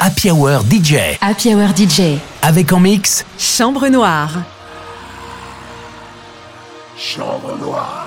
Happy Hour DJ. Happy Hour DJ. Avec en mix Chambre Noire. Chambre Noire.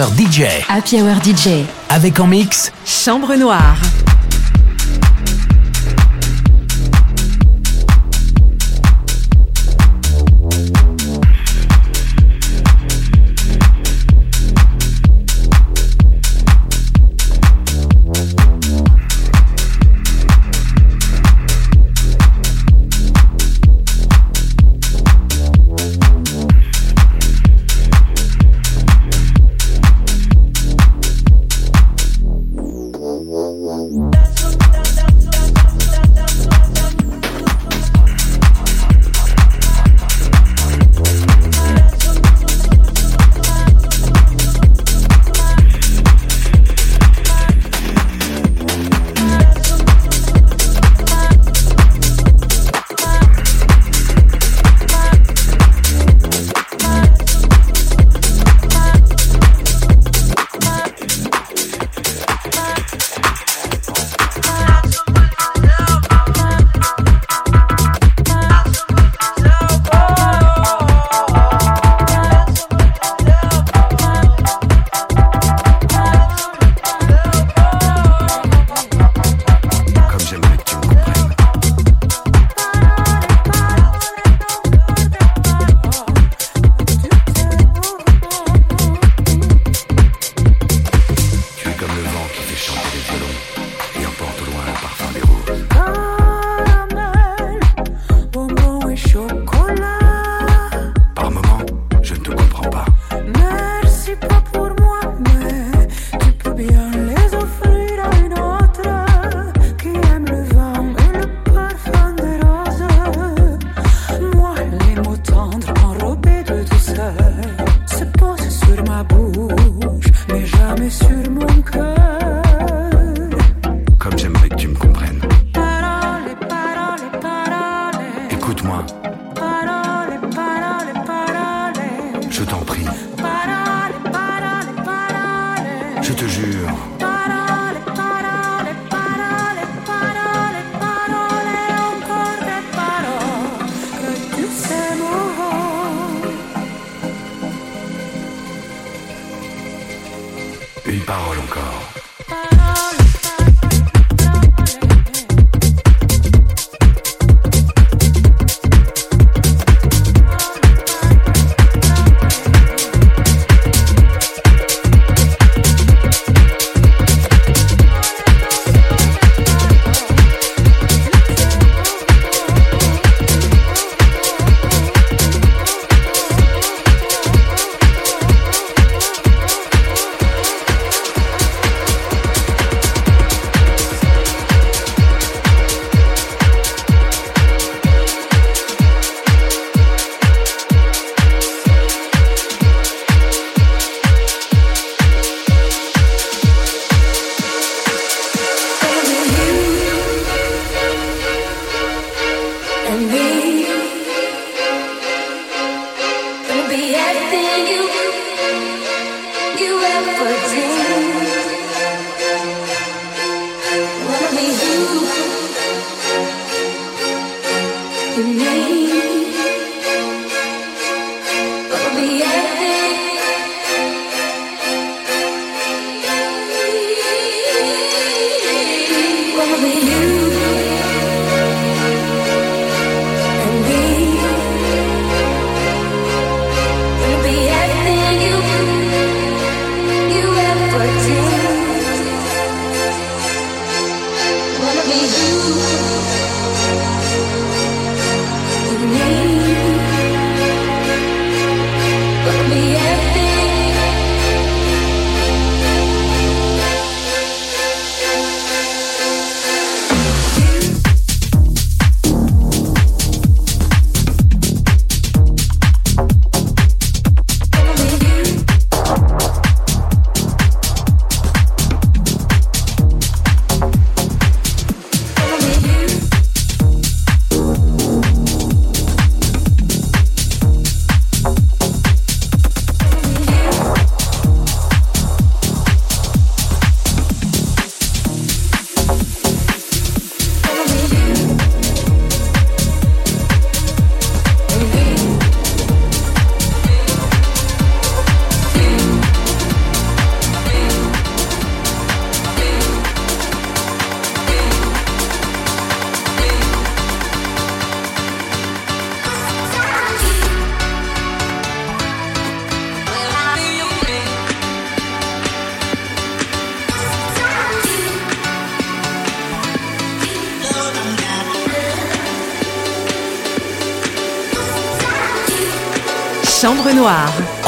Happy Hour DJ. Happy Hour DJ. Avec en mix Chambre Noire. and me. Gonna be everything you.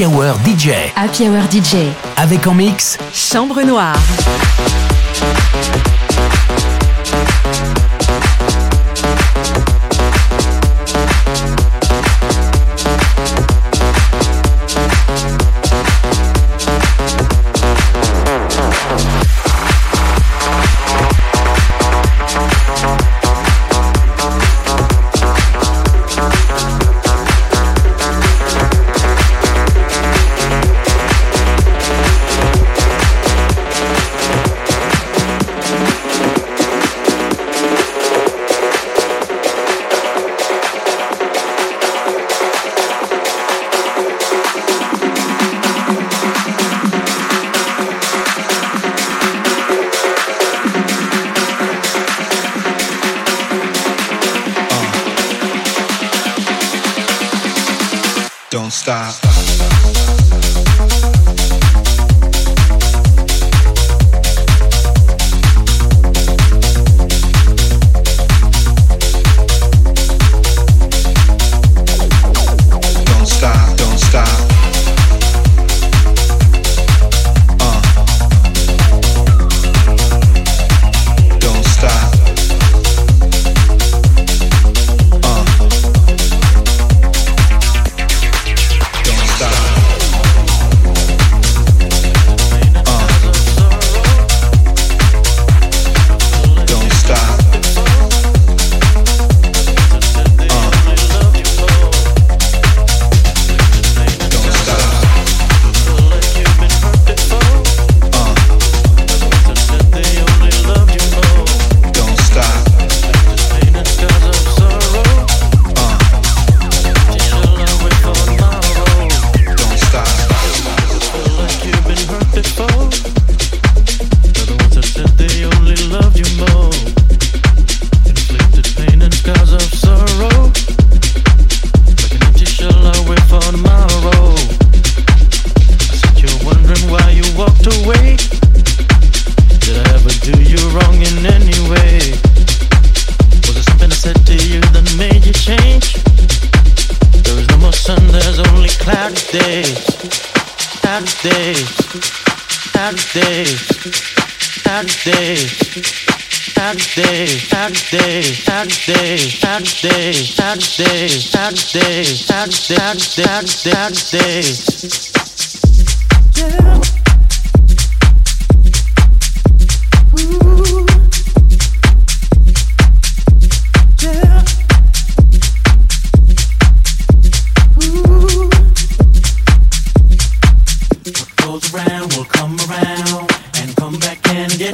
Hour DJ. Happy Hour DJ. Avec en mix Chambre Noire. and days, and days, and days, and days, and days, and days, and days, and days, and days, and days, and days. Yeah.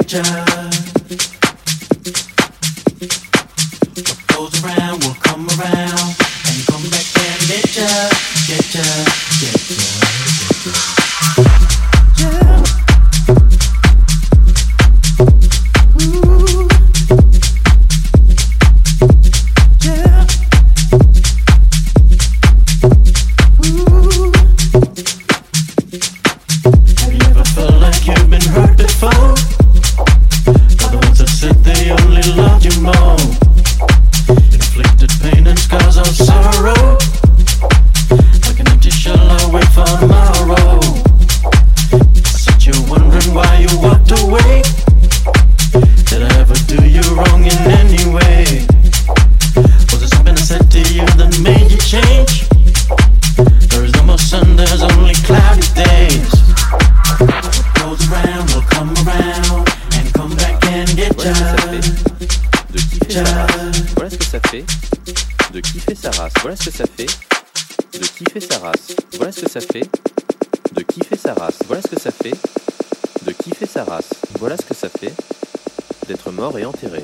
job. ce que ça fait de kiffer sa race. Voilà ce que ça fait de kiffer sa race. Voilà ce que ça fait de kiffer sa race. Voilà ce que ça fait d'être mort et enterré.